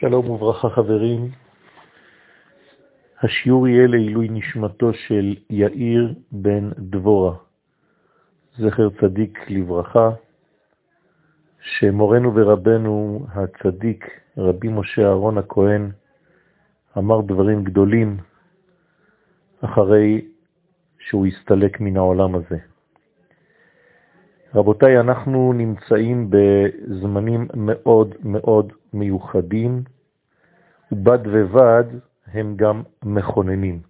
שלום וברכה חברים. השיעור יהיה לעילוי נשמתו של יאיר בן דבורה, זכר צדיק לברכה, שמורנו ורבנו הצדיק רבי משה אהרון הכהן אמר דברים גדולים אחרי שהוא הסתלק מן העולם הזה. רבותיי, אנחנו נמצאים בזמנים מאוד מאוד מיוחדים, ובד ובד הם גם מכוננים.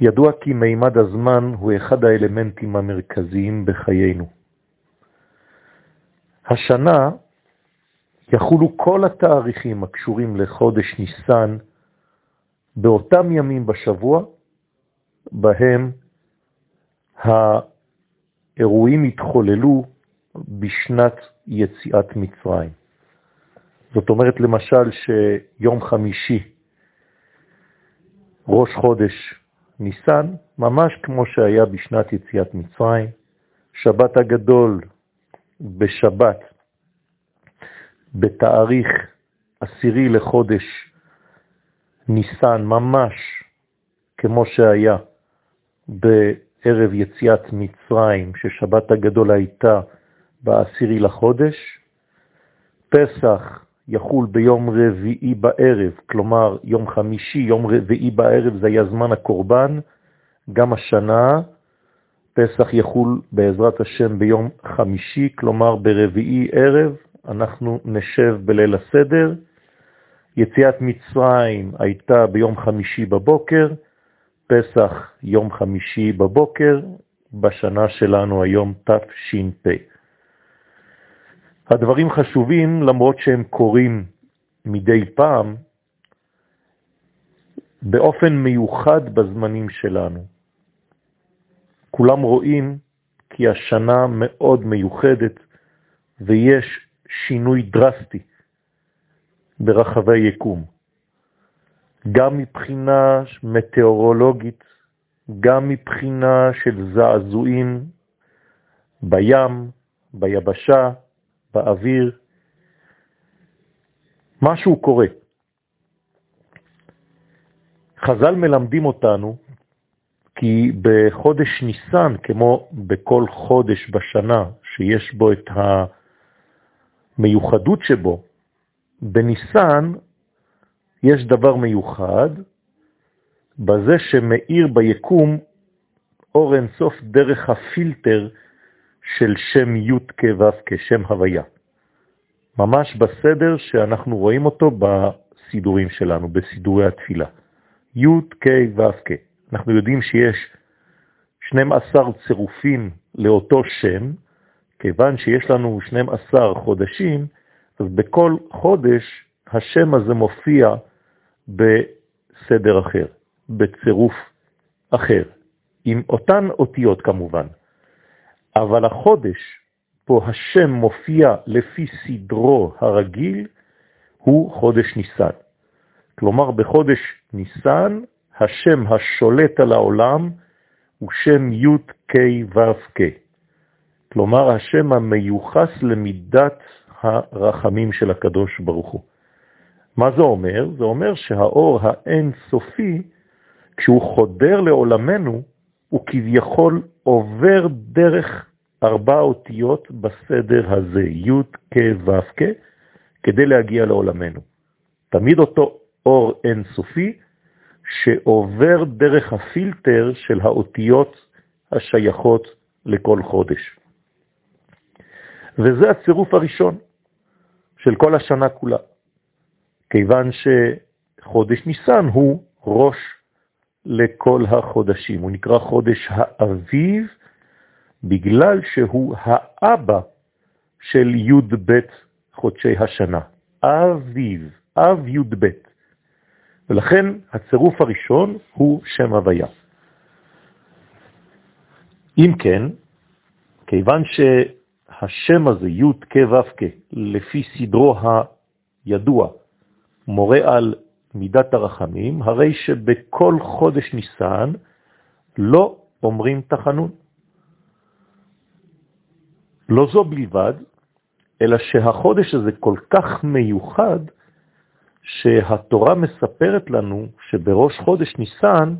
ידוע כי מימד הזמן הוא אחד האלמנטים המרכזיים בחיינו. השנה יחולו כל התאריכים הקשורים לחודש ניסן באותם ימים בשבוע בהם האירועים התחוללו בשנת יציאת מצרים. זאת אומרת למשל שיום חמישי, ראש חודש ניסן, ממש כמו שהיה בשנת יציאת מצרים, שבת הגדול בשבת, בתאריך עשירי לחודש ניסן, ממש כמו שהיה בערב יציאת מצרים, ששבת הגדול הייתה בעשירי לחודש, פסח יחול ביום רביעי בערב, כלומר יום חמישי, יום רביעי בערב זה היה זמן הקורבן, גם השנה פסח יחול בעזרת השם ביום חמישי, כלומר ברביעי ערב, אנחנו נשב בליל הסדר. יציאת מצרים הייתה ביום חמישי בבוקר, פסח יום חמישי בבוקר, בשנה שלנו היום תש"פ. הדברים חשובים למרות שהם קורים מדי פעם, באופן מיוחד בזמנים שלנו. כולם רואים כי השנה מאוד מיוחדת ויש שינוי דרסטי ברחבי יקום. גם מבחינה מטאורולוגית, גם מבחינה של זעזועים בים, ביבשה, באוויר. משהו קורה. חז"ל מלמדים אותנו כי בחודש ניסן, כמו בכל חודש בשנה שיש בו את המיוחדות שבו, בניסן יש דבר מיוחד בזה שמאיר ביקום אור אינסוף דרך הפילטר של שם י' כו' כשם הוויה. ממש בסדר שאנחנו רואים אותו בסידורים שלנו, בסידורי התפילה. י' כ' ו' כ'. אנחנו יודעים שיש 12 צירופים לאותו שם, כיוון שיש לנו 12 חודשים, אז בכל חודש השם הזה מופיע בסדר אחר, בצירוף אחר, עם אותן אותיות כמובן. אבל החודש פה השם מופיע לפי סדרו הרגיל הוא חודש ניסן. כלומר, בחודש ניסן השם השולט על העולם הוא שם י' כ' ו' כ'. כלומר, השם המיוחס למידת הרחמים של הקדוש ברוך הוא. מה זה אומר? זה אומר שהאור האין סופי, כשהוא חודר לעולמנו, הוא כביכול עובר דרך ארבע אותיות בסדר הזה, י' כ' ו' כ', כדי להגיע לעולמנו. תמיד אותו אור אין סופי שעובר דרך הפילטר של האותיות השייכות לכל חודש. וזה הצירוף הראשון של כל השנה כולה, כיוון שחודש ניסן הוא ראש לכל החודשים. הוא נקרא חודש האביב, בגלל שהוא האבא של י' ב' חודשי השנה. אביב, אב י' ב'. ולכן הצירוף הראשון הוא שם הוויה. אם כן, כיוון שהשם הזה, י' כ' ו' כ', לפי סדרו הידוע, מורה על מידת הרחמים, הרי שבכל חודש ניסן לא אומרים תחנון. לא זו בלבד, אלא שהחודש הזה כל כך מיוחד, שהתורה מספרת לנו שבראש חודש ניסן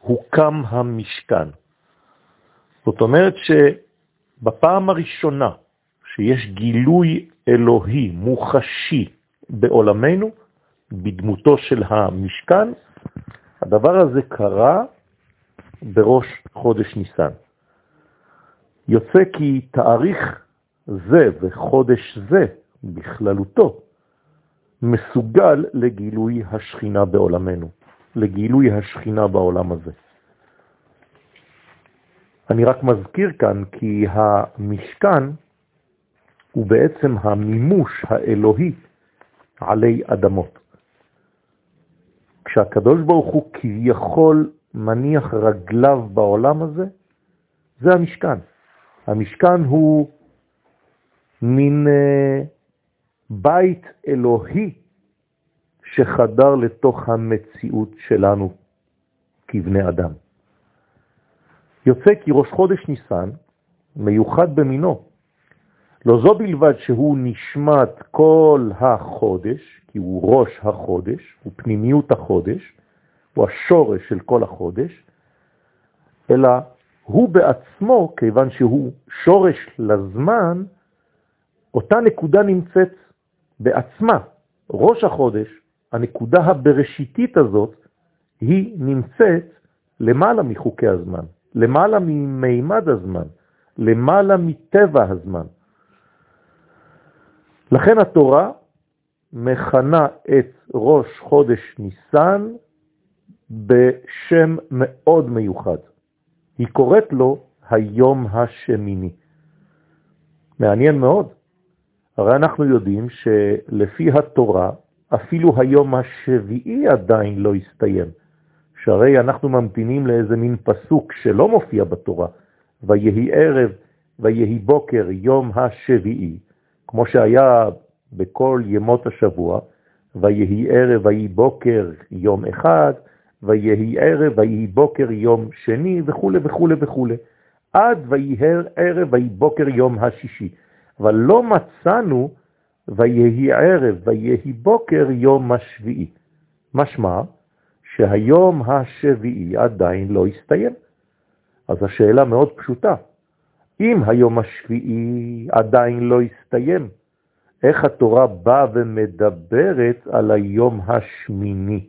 הוקם המשכן. זאת אומרת שבפעם הראשונה שיש גילוי אלוהי מוחשי בעולמנו, בדמותו של המשכן, הדבר הזה קרה בראש חודש ניסן. יוצא כי תאריך זה וחודש זה בכללותו מסוגל לגילוי השכינה בעולמנו, לגילוי השכינה בעולם הזה. אני רק מזכיר כאן כי המשכן הוא בעצם המימוש האלוהי עלי אדמות. כשהקדוש ברוך הוא כביכול מניח רגליו בעולם הזה, זה המשכן. המשכן הוא מין uh, בית אלוהי שחדר לתוך המציאות שלנו כבני אדם. יוצא כי ראש חודש ניסן מיוחד במינו. לא זו בלבד שהוא נשמת כל החודש, כי הוא ראש החודש, הוא פנימיות החודש, הוא השורש של כל החודש, אלא הוא בעצמו, כיוון שהוא שורש לזמן, אותה נקודה נמצאת בעצמה. ראש החודש, הנקודה הבראשיתית הזאת, היא נמצאת למעלה מחוקי הזמן, למעלה ממימד הזמן, למעלה מטבע הזמן. לכן התורה מכנה את ראש חודש ניסן בשם מאוד מיוחד. היא קוראת לו היום השמיני. מעניין מאוד. הרי אנחנו יודעים שלפי התורה, אפילו היום השביעי עדיין לא הסתיים. שהרי אנחנו ממתינים לאיזה מין פסוק שלא מופיע בתורה, ויהי ערב, ויהי בוקר, יום השביעי, כמו שהיה בכל ימות השבוע, ויהי ערב, ויהי בוקר, יום אחד, ויהי ערב, ויהי בוקר יום שני, וכו' וכו' וכו', עד ויהי ערב, ויהי בוקר יום השישי. אבל לא מצאנו ויהי ערב, ויהי בוקר יום השביעי. משמע שהיום השביעי עדיין לא הסתיים. אז השאלה מאוד פשוטה. אם היום השביעי עדיין לא הסתיים, איך התורה באה ומדברת על היום השמיני?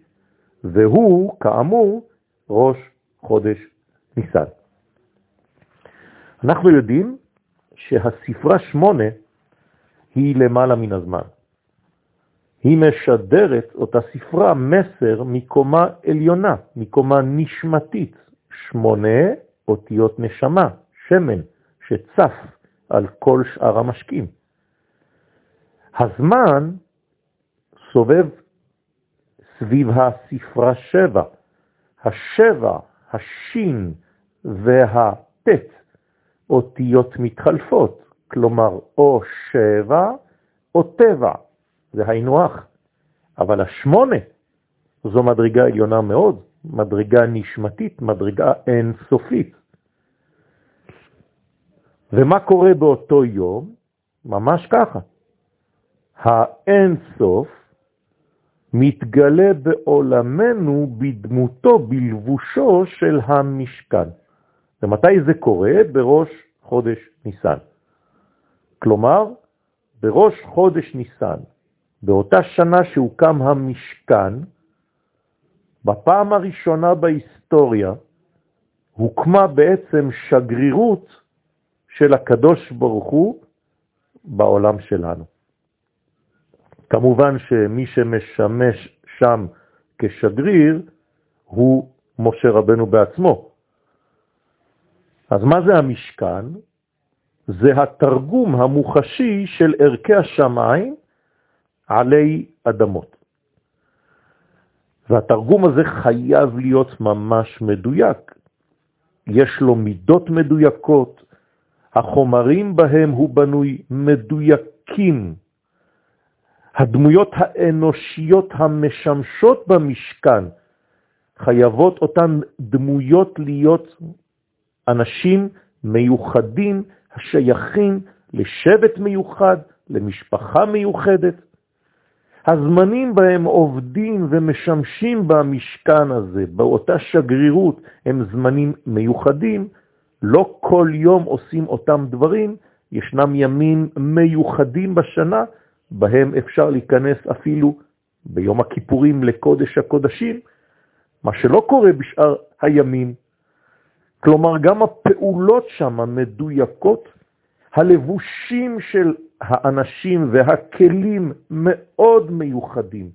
והוא, כאמור, ראש חודש ניסן. אנחנו יודעים שהספרה שמונה היא למעלה מן הזמן. היא משדרת אותה ספרה מסר מקומה עליונה, מקומה נשמתית, שמונה אותיות נשמה, שמן, שצף על כל שאר המשקים. הזמן סובב סביב הספרה שבע. השבע, השין והטט, אותיות מתחלפות, כלומר או שבע או טבע, זה היינו אח. אבל השמונה זו מדרגה עליונה מאוד, מדרגה נשמתית, מדרגה אינסופית. ומה קורה באותו יום? ממש ככה. האינסוף מתגלה בעולמנו בדמותו, בלבושו של המשכן. ומתי זה קורה? בראש חודש ניסן. כלומר, בראש חודש ניסן, באותה שנה שהוקם המשכן, בפעם הראשונה בהיסטוריה הוקמה בעצם שגרירות של הקדוש ברוך הוא בעולם שלנו. כמובן שמי שמשמש שם כשגריר הוא משה רבנו בעצמו. אז מה זה המשכן? זה התרגום המוחשי של ערכי השמיים עלי אדמות. והתרגום הזה חייב להיות ממש מדויק. יש לו מידות מדויקות, החומרים בהם הוא בנוי מדויקים, הדמויות האנושיות המשמשות במשכן חייבות אותן דמויות להיות אנשים מיוחדים השייכים לשבט מיוחד, למשפחה מיוחדת. הזמנים בהם עובדים ומשמשים במשכן הזה, באותה שגרירות, הם זמנים מיוחדים, לא כל יום עושים אותם דברים, ישנם ימים מיוחדים בשנה, בהם אפשר להיכנס אפילו ביום הכיפורים לקודש הקודשים, מה שלא קורה בשאר הימים. כלומר, גם הפעולות שם מדויקות, הלבושים של האנשים והכלים מאוד מיוחדים,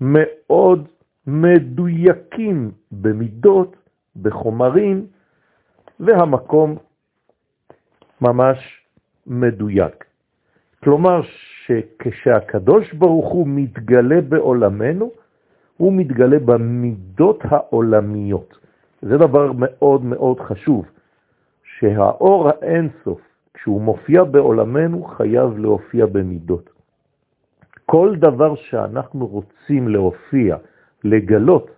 מאוד מדויקים במידות, בחומרים, והמקום ממש מדויק. כלומר, שכשהקדוש ברוך הוא מתגלה בעולמנו, הוא מתגלה במידות העולמיות. זה דבר מאוד מאוד חשוב, שהאור האינסוף, כשהוא מופיע בעולמנו, חייב להופיע במידות. כל דבר שאנחנו רוצים להופיע, לגלות,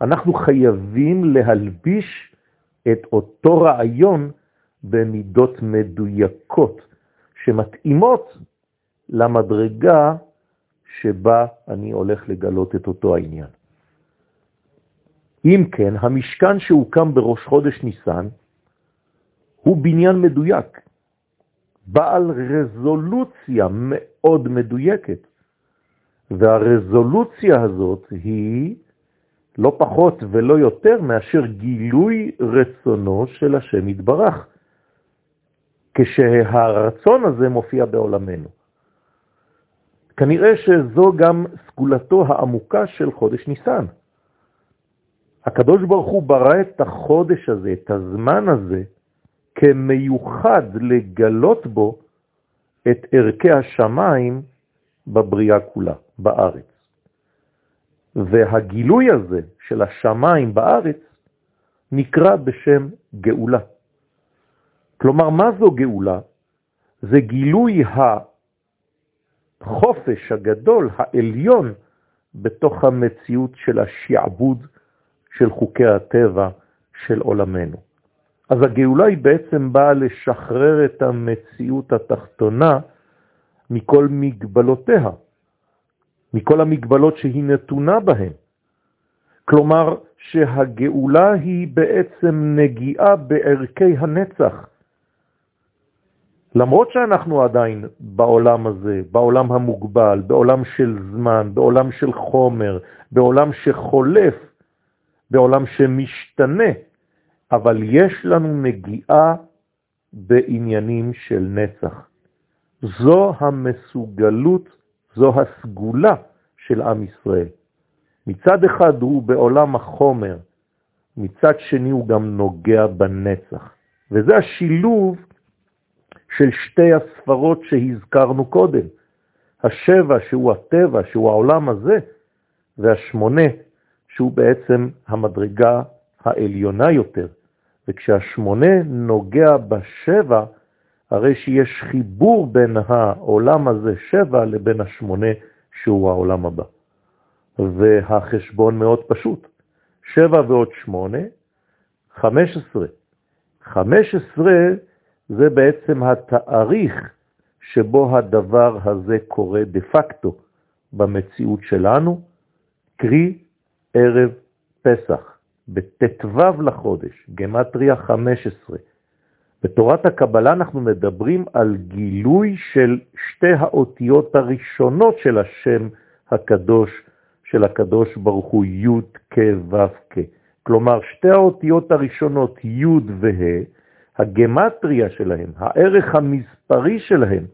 אנחנו חייבים להלביש את אותו רעיון במידות מדויקות, שמתאימות למדרגה שבה אני הולך לגלות את אותו העניין. אם כן, המשכן שהוקם בראש חודש ניסן הוא בניין מדויק, בעל רזולוציה מאוד מדויקת, והרזולוציה הזאת היא לא פחות ולא יותר מאשר גילוי רצונו של השם יתברך, כשהרצון הזה מופיע בעולמנו. כנראה שזו גם סגולתו העמוקה של חודש ניסן. הקדוש ברוך הוא ברא את החודש הזה, את הזמן הזה, כמיוחד לגלות בו את ערכי השמיים בבריאה כולה, בארץ. והגילוי הזה של השמיים בארץ נקרא בשם גאולה. כלומר, מה זו גאולה? זה גילוי החופש הגדול, העליון, בתוך המציאות של השעבוד של חוקי הטבע של עולמנו. אז הגאולה היא בעצם באה לשחרר את המציאות התחתונה מכל מגבלותיה, מכל המגבלות שהיא נתונה בהן. כלומר, שהגאולה היא בעצם נגיעה בערכי הנצח, למרות שאנחנו עדיין בעולם הזה, בעולם המוגבל, בעולם של זמן, בעולם של חומר, בעולם שחולף, בעולם שמשתנה, אבל יש לנו נגיעה בעניינים של נצח. זו המסוגלות, זו הסגולה של עם ישראל. מצד אחד הוא בעולם החומר, מצד שני הוא גם נוגע בנצח. וזה השילוב של שתי הספרות שהזכרנו קודם, השבע שהוא הטבע, שהוא העולם הזה, והשמונה שהוא בעצם המדרגה העליונה יותר. וכשהשמונה נוגע בשבע, הרי שיש חיבור בין העולם הזה, שבע, לבין השמונה שהוא העולם הבא. והחשבון מאוד פשוט. שבע ועוד שמונה, חמש עשרה. חמש עשרה זה בעצם התאריך שבו הדבר הזה קורה דה פקטו במציאות שלנו, קרי ערב פסח, בט"ו לחודש, גמטריה 15. בתורת הקבלה אנחנו מדברים על גילוי של שתי האותיות הראשונות של השם הקדוש, של הקדוש ברוך הוא, י' כ' ו' כ'. כלומר, שתי האותיות הראשונות, י' וה', הגמטריה שלהם, הערך המספרי שלהם,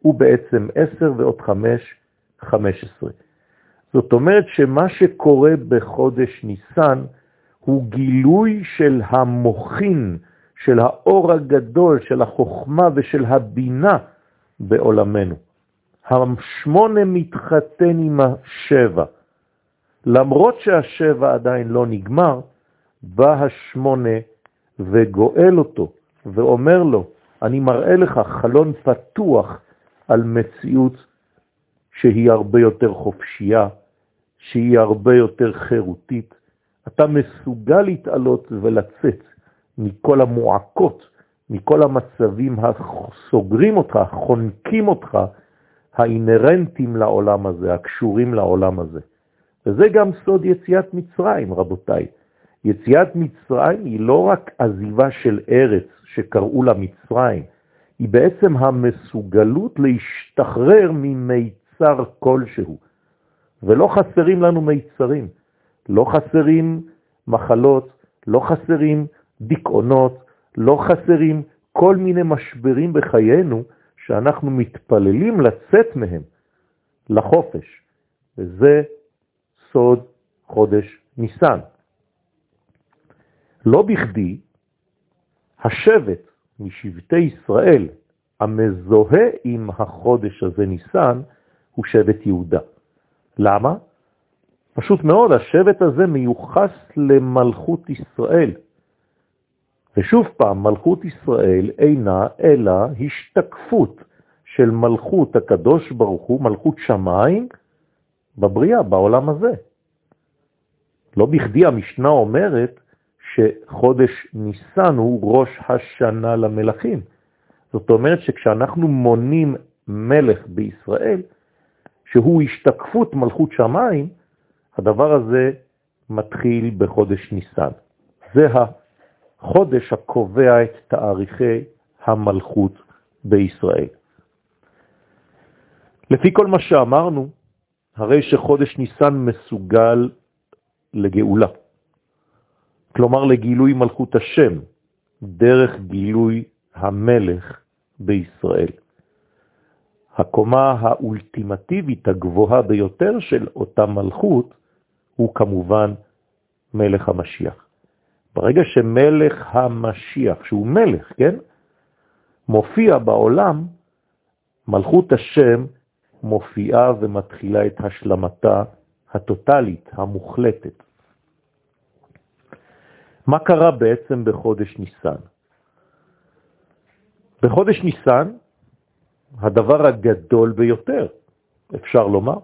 הוא בעצם 10 ועוד 5, 15. זאת אומרת שמה שקורה בחודש ניסן הוא גילוי של המוכין, של האור הגדול, של החוכמה ושל הבינה בעולמנו. השמונה מתחתן עם השבע. למרות שהשבע עדיין לא נגמר, בא השמונה וגואל אותו ואומר לו, אני מראה לך חלון פתוח על מציאות שהיא הרבה יותר חופשייה, שהיא הרבה יותר חירותית. אתה מסוגל להתעלות ולצאת מכל המועקות, מכל המצבים הסוגרים אותך, חונקים אותך, האינרנטים לעולם הזה, הקשורים לעולם הזה. וזה גם סוד יציאת מצרים, רבותיי. יציאת מצרים היא לא רק עזיבה של ארץ שקראו לה מצרים, היא בעצם המסוגלות להשתחרר ממיצר כלשהו. ולא חסרים לנו מיצרים, לא חסרים מחלות, לא חסרים דיכאונות, לא חסרים כל מיני משברים בחיינו שאנחנו מתפללים לצאת מהם לחופש, וזה סוד חודש ניסן. לא בכדי השבט משבטי ישראל המזוהה עם החודש הזה ניסן הוא שבט יהודה. למה? פשוט מאוד, השבט הזה מיוחס למלכות ישראל. ושוב פעם, מלכות ישראל אינה אלא השתקפות של מלכות הקדוש ברוך הוא, מלכות שמיים, בבריאה, בעולם הזה. לא בכדי המשנה אומרת שחודש ניסן הוא ראש השנה למלכים. זאת אומרת שכשאנחנו מונים מלך בישראל, שהוא השתקפות מלכות שמיים, הדבר הזה מתחיל בחודש ניסן. זה החודש הקובע את תאריכי המלכות בישראל. לפי כל מה שאמרנו, הרי שחודש ניסן מסוגל לגאולה. כלומר לגילוי מלכות השם, דרך גילוי המלך בישראל. הקומה האולטימטיבית הגבוהה ביותר של אותה מלכות הוא כמובן מלך המשיח. ברגע שמלך המשיח, שהוא מלך, כן, מופיע בעולם, מלכות השם מופיעה ומתחילה את השלמתה הטוטלית, המוחלטת. מה קרה בעצם בחודש ניסן? בחודש ניסן, הדבר הגדול ביותר, אפשר לומר,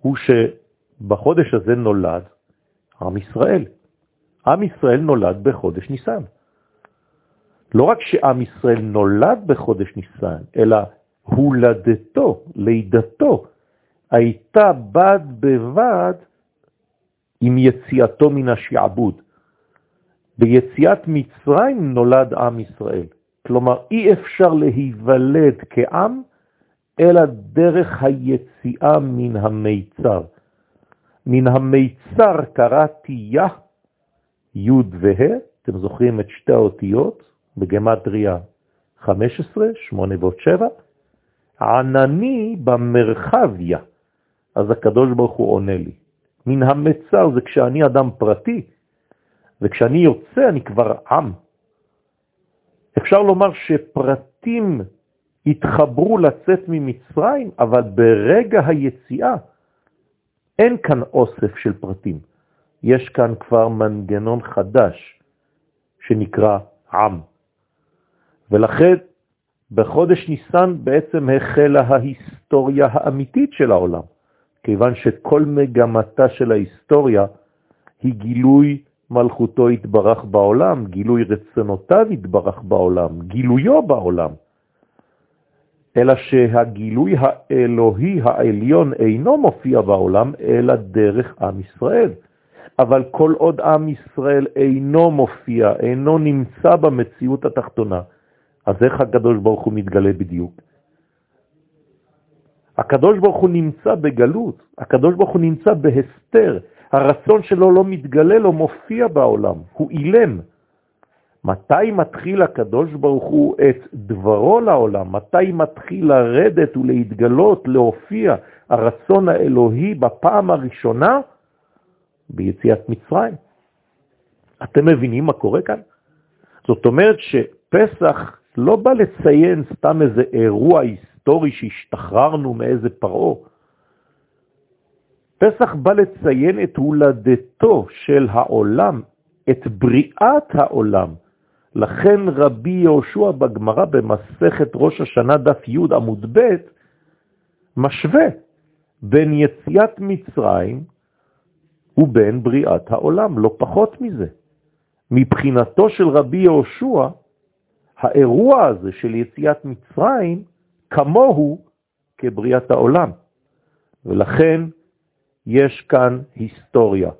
הוא שבחודש הזה נולד עם ישראל. עם ישראל נולד בחודש ניסן. לא רק שעם ישראל נולד בחודש ניסן, אלא הולדתו, לידתו, הייתה בד בבד עם יציאתו מן השעבוד. ביציאת מצרים נולד עם ישראל. כלומר, אי אפשר להיוולד כעם, אלא דרך היציאה מן המיצר. מן המיצר קראתי יה, י' וה', אתם זוכרים את שתי האותיות, בגמטריה 15, 8 ועוד 7, ענני במרחביה, אז הקדוש ברוך הוא עונה לי. מן המצר זה כשאני אדם פרטי, וכשאני יוצא אני כבר עם. אפשר לומר שפרטים התחברו לצאת ממצרים, אבל ברגע היציאה אין כאן אוסף של פרטים. יש כאן כבר מנגנון חדש שנקרא עם. ולכן בחודש ניסן בעצם החלה ההיסטוריה האמיתית של העולם, כיוון שכל מגמתה של ההיסטוריה היא גילוי מלכותו התברך בעולם, גילוי רצונותיו התברך בעולם, גילויו בעולם. אלא שהגילוי האלוהי העליון אינו מופיע בעולם, אלא דרך עם ישראל. אבל כל עוד עם ישראל אינו מופיע, אינו נמצא במציאות התחתונה, אז איך הקדוש ברוך הוא מתגלה בדיוק? הקדוש ברוך הוא נמצא בגלות, הקדוש ברוך הוא נמצא בהסתר, הרצון שלו לא מתגלה, לא מופיע בעולם, הוא אילם. מתי מתחיל הקדוש ברוך הוא את דברו לעולם? מתי מתחיל לרדת ולהתגלות, להופיע הרצון האלוהי בפעם הראשונה? ביציאת מצרים. אתם מבינים מה קורה כאן? זאת אומרת שפסח לא בא לציין סתם איזה אירוע היסטורי שהשתחררנו מאיזה פרעה. פסח בא לציין את הולדתו של העולם, את בריאת העולם. לכן רבי יהושע בגמרא במסכת ראש השנה דף י' עמוד ב' משווה בין יציאת מצרים ובין בריאת העולם, לא פחות מזה. מבחינתו של רבי יהושע, האירוע הזה של יציאת מצרים, כמוהו כבריאת העולם, ולכן יש כאן היסטוריה.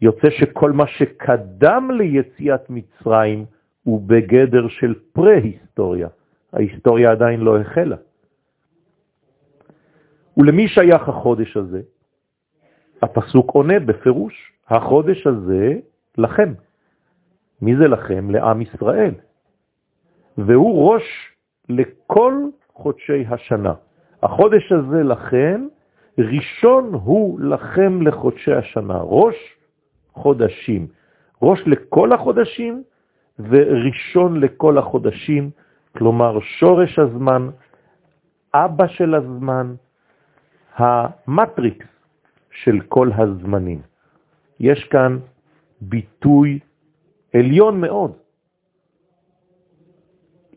יוצא שכל מה שקדם ליציאת מצרים הוא בגדר של פרה-היסטוריה. ההיסטוריה עדיין לא החלה. ולמי שייך החודש הזה? הפסוק עונה בפירוש, החודש הזה לכם. מי זה לכם? לעם ישראל. והוא ראש לכל חודשי השנה. החודש הזה לכם, ראשון הוא לכם לחודשי השנה, ראש חודשים. ראש לכל החודשים וראשון לכל החודשים, כלומר שורש הזמן, אבא של הזמן, המטריקס של כל הזמנים. יש כאן ביטוי עליון מאוד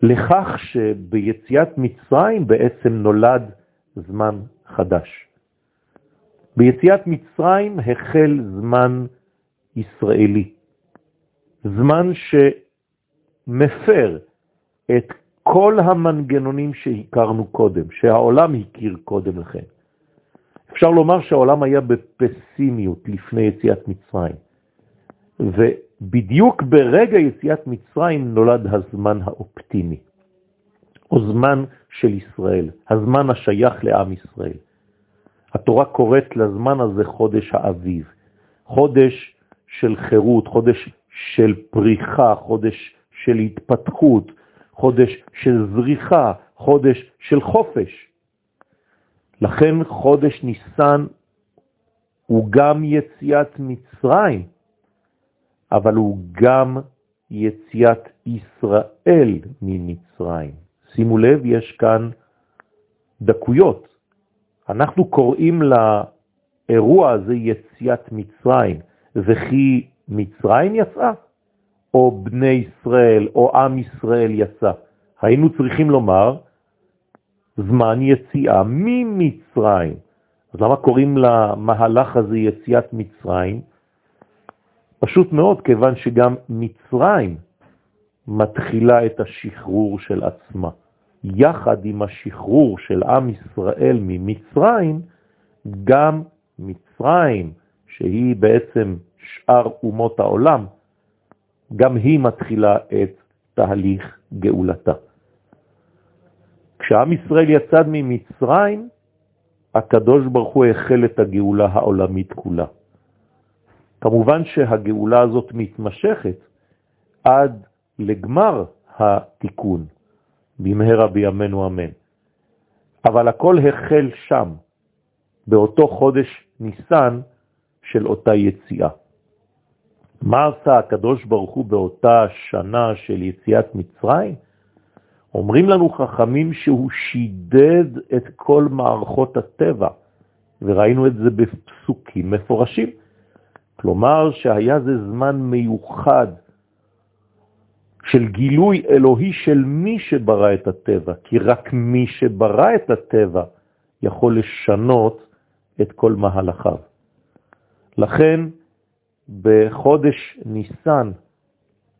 לכך שביציאת מצרים בעצם נולד זמן חדש. ביציאת מצרים החל זמן ישראלי, זמן שמפר את כל המנגנונים שהכרנו קודם, שהעולם הכיר קודם לכן. אפשר לומר שהעולם היה בפסימיות לפני יציאת מצרים, ובדיוק ברגע יציאת מצרים נולד הזמן האופטימי, או זמן של ישראל, הזמן השייך לעם ישראל. התורה קוראת לזמן הזה חודש האביב, חודש של חירות, חודש של פריחה, חודש של התפתחות, חודש של זריחה, חודש של חופש. לכן חודש ניסן הוא גם יציאת מצרים, אבל הוא גם יציאת ישראל ממצרים. שימו לב, יש כאן דקויות. אנחנו קוראים לאירוע הזה יציאת מצרים, וכי מצרים יצאה, או בני ישראל, או עם ישראל יצא. היינו צריכים לומר, זמן יציאה ממצרים. אז למה קוראים למהלך הזה יציאת מצרים? פשוט מאוד, כיוון שגם מצרים מתחילה את השחרור של עצמה. יחד עם השחרור של עם ישראל ממצרים, גם מצרים, שהיא בעצם שאר אומות העולם, גם היא מתחילה את תהליך גאולתה. כשעם ישראל יצד ממצרים, הקדוש ברוך הוא החל את הגאולה העולמית כולה. כמובן שהגאולה הזאת מתמשכת עד לגמר התיקון, במהרה בימינו אמן. אבל הכל החל שם, באותו חודש ניסן של אותה יציאה. מה עשה הקדוש ברוך הוא באותה שנה של יציאת מצרים? אומרים לנו חכמים שהוא שידד את כל מערכות הטבע, וראינו את זה בפסוקים מפורשים. כלומר שהיה זה זמן מיוחד של גילוי אלוהי של מי שברא את הטבע, כי רק מי שברא את הטבע יכול לשנות את כל מהלכיו. לכן בחודש ניסן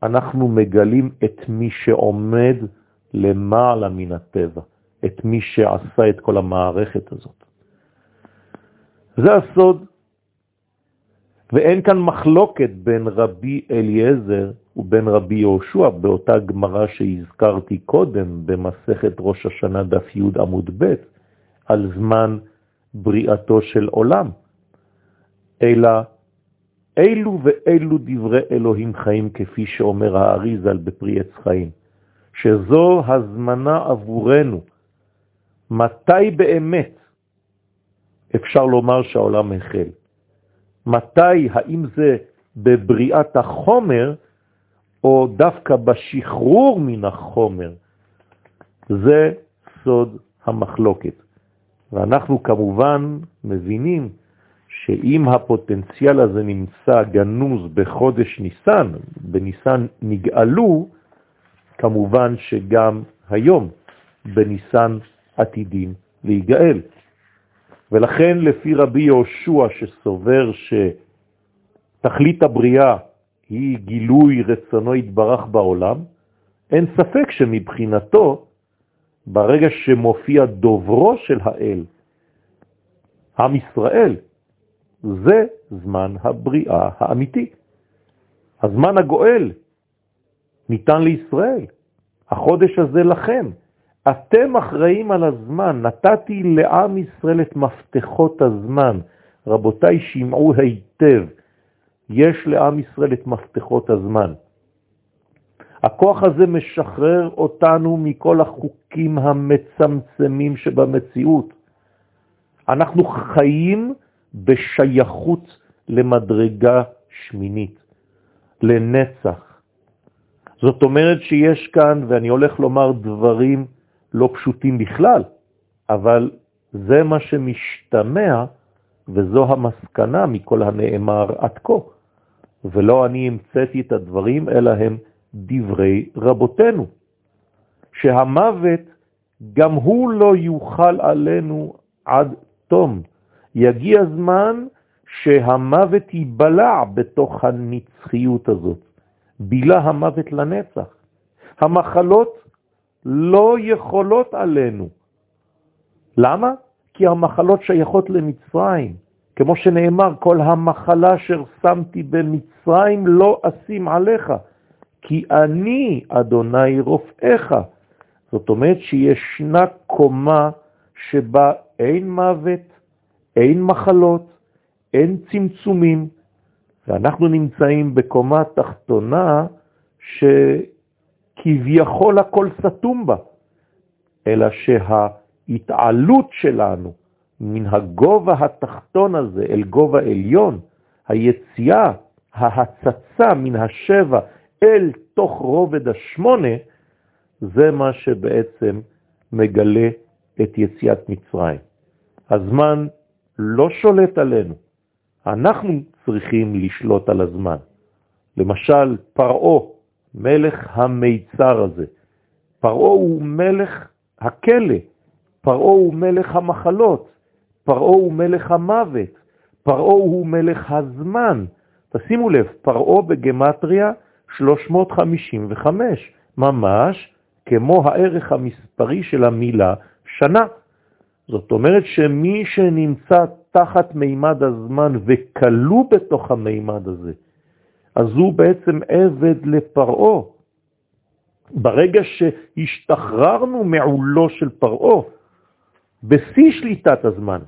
אנחנו מגלים את מי שעומד למעלה מן הטבע, את מי שעשה את כל המערכת הזאת. זה הסוד, ואין כאן מחלוקת בין רבי אליעזר ובין רבי יהושע באותה גמרה שהזכרתי קודם במסכת ראש השנה דף י' עמוד ב' על זמן בריאתו של עולם, אלא אילו ואילו דברי אלוהים חיים כפי שאומר האריזל בפרי עץ חיים. שזו הזמנה עבורנו. מתי באמת אפשר לומר שהעולם החל? מתי, האם זה בבריאת החומר, או דווקא בשחרור מן החומר? זה סוד המחלוקת. ואנחנו כמובן מבינים שאם הפוטנציאל הזה נמצא גנוז בחודש ניסן, בניסן נגאלו, כמובן שגם היום בניסן עתידים להיגאל. ולכן לפי רבי יהושע שסובר שתכלית הבריאה היא גילוי רצונו התברך בעולם, אין ספק שמבחינתו ברגע שמופיע דוברו של האל, עם ישראל, זה זמן הבריאה האמיתי. הזמן הגואל ניתן לישראל. החודש הזה לכם. אתם אחראים על הזמן. נתתי לעם ישראל את מפתחות הזמן. רבותיי, שמעו היטב. יש לעם ישראל את מפתחות הזמן. הכוח הזה משחרר אותנו מכל החוקים המצמצמים שבמציאות. אנחנו חיים בשייכות למדרגה שמינית, לנצח. זאת אומרת שיש כאן, ואני הולך לומר דברים לא פשוטים בכלל, אבל זה מה שמשתמע, וזו המסקנה מכל הנאמר עד כה. ולא אני המצאתי את הדברים, אלא הם דברי רבותינו, שהמוות גם הוא לא יוכל עלינו עד תום. יגיע זמן שהמוות ייבלע בתוך הנצחיות הזאת. בילה המוות לנצח. המחלות לא יכולות עלינו. למה? כי המחלות שייכות למצרים. כמו שנאמר, כל המחלה אשר שמתי במצרים לא אשים עליך, כי אני אדוני רופאיך. זאת אומרת שישנה קומה שבה אין מוות, אין מחלות, אין צמצומים, ואנחנו נמצאים בקומה תחתונה שכביכול הכל סתום בה, אלא שההתעלות שלנו מן הגובה התחתון הזה אל גובה עליון, היציאה, ההצצה מן השבע אל תוך רובד השמונה, זה מה שבעצם מגלה את יציאת מצרים. הזמן לא שולט עלינו, אנחנו צריכים לשלוט על הזמן. למשל, פרעו, מלך המיצר הזה. פרעו הוא מלך הכלא, פרעו הוא מלך המחלות, פרעו הוא מלך המוות, פרעו הוא מלך הזמן. תשימו לב, פרעו בגמטריה 355, ממש כמו הערך המספרי של המילה שנה. זאת אומרת שמי שנמצא תחת מימד הזמן וכלוא בתוך המימד הזה, אז הוא בעצם עבד לפרעו. ברגע שהשתחררנו מעולו של פרעו, בשיא שליטת הזמן,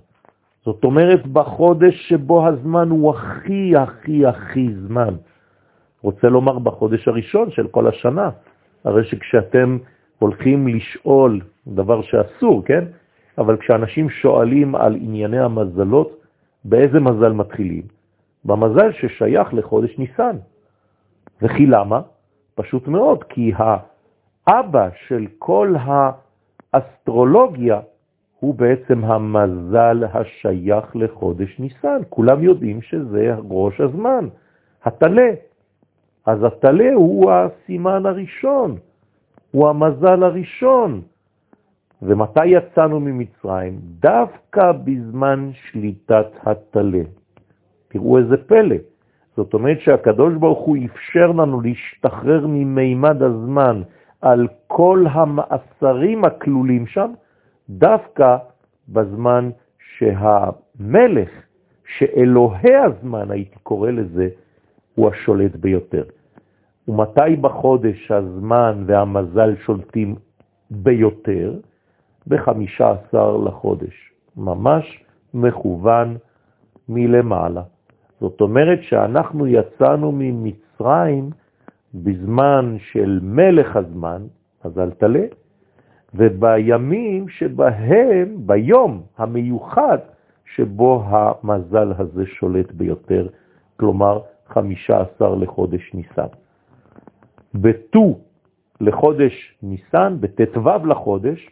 זאת אומרת בחודש שבו הזמן הוא הכי הכי הכי זמן, רוצה לומר בחודש הראשון של כל השנה, הרי שכשאתם הולכים לשאול דבר שאסור, כן? אבל כשאנשים שואלים על ענייני המזלות, באיזה מזל מתחילים? במזל ששייך לחודש ניסן. וכי למה? פשוט מאוד, כי האבא של כל האסטרולוגיה הוא בעצם המזל השייך לחודש ניסן. כולם יודעים שזה ראש הזמן, התלה. אז התלה הוא הסימן הראשון, הוא המזל הראשון. ומתי יצאנו ממצרים? דווקא בזמן שליטת התלה. תראו איזה פלא. זאת אומרת שהקדוש ברוך הוא אפשר לנו להשתחרר ממימד הזמן על כל המאסרים הכלולים שם, דווקא בזמן שהמלך, שאלוהי הזמן, הייתי קורא לזה, הוא השולט ביותר. ומתי בחודש הזמן והמזל שולטים ביותר? בחמישה עשר לחודש, ממש מכוון מלמעלה. זאת אומרת שאנחנו יצאנו ממצרים בזמן של מלך הזמן, אז אל תלה, ובימים שבהם, ביום המיוחד שבו המזל הזה שולט ביותר, כלומר 15 לחודש ניסן. בט"ו לחודש ניסן, בט"ו לחודש,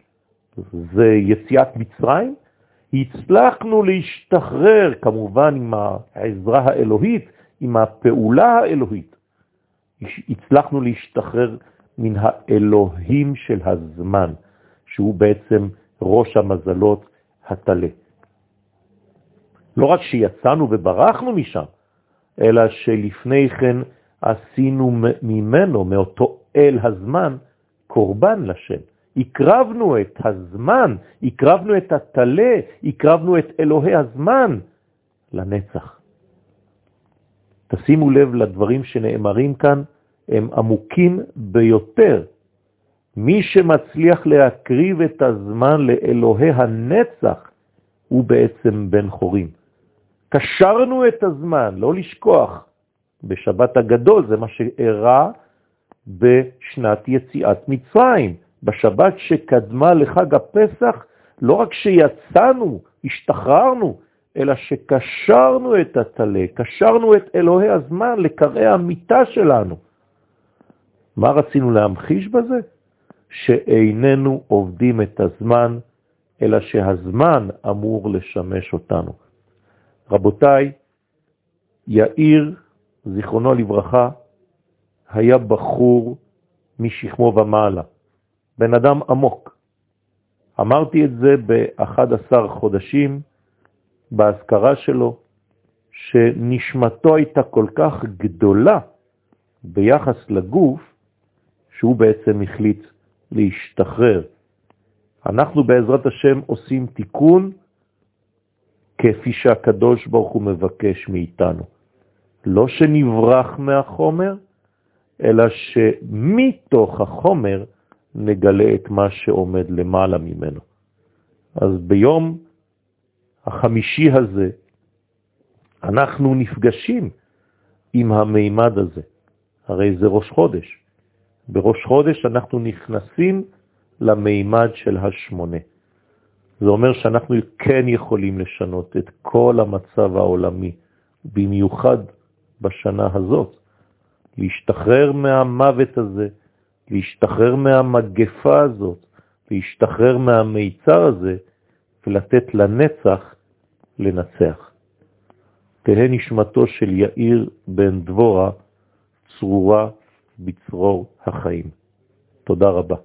זה יציאת מצרים, הצלחנו להשתחרר, כמובן עם העזרה האלוהית, עם הפעולה האלוהית, הצלחנו להשתחרר מן האלוהים של הזמן, שהוא בעצם ראש המזלות התלה. לא רק שיצאנו וברחנו משם, אלא שלפני כן עשינו ממנו, מאותו אל הזמן, קורבן לשם. הקרבנו את הזמן, הקרבנו את התלה, הקרבנו את אלוהי הזמן לנצח. תשימו לב לדברים שנאמרים כאן, הם עמוקים ביותר. מי שמצליח להקריב את הזמן לאלוהי הנצח הוא בעצם בן חורים. קשרנו את הזמן, לא לשכוח. בשבת הגדול זה מה שאירע בשנת יציאת מצרים. בשבת שקדמה לחג הפסח, לא רק שיצאנו, השתחררנו, אלא שקשרנו את התלה, קשרנו את אלוהי הזמן לקראי המיטה שלנו. מה רצינו להמחיש בזה? שאיננו עובדים את הזמן, אלא שהזמן אמור לשמש אותנו. רבותיי, יאיר, זיכרונו לברכה, היה בחור משכמו ומעלה, בן אדם עמוק. אמרתי את זה ב-11 חודשים בהזכרה שלו, שנשמתו הייתה כל כך גדולה ביחס לגוף, שהוא בעצם החליט להשתחרר. אנחנו בעזרת השם עושים תיקון כפי שהקדוש ברוך הוא מבקש מאיתנו. לא שנברח מהחומר, אלא שמתוך החומר נגלה את מה שעומד למעלה ממנו. אז ביום החמישי הזה אנחנו נפגשים עם המימד הזה. הרי זה ראש חודש. בראש חודש אנחנו נכנסים למימד של השמונה. זה אומר שאנחנו כן יכולים לשנות את כל המצב העולמי, במיוחד בשנה הזאת, להשתחרר מהמוות הזה, להשתחרר מהמגפה הזאת, להשתחרר מהמיצר הזה, ולתת לנצח לנצח. תהא נשמתו של יאיר בן דבורה צרורה בצרור החיים. תודה רבה.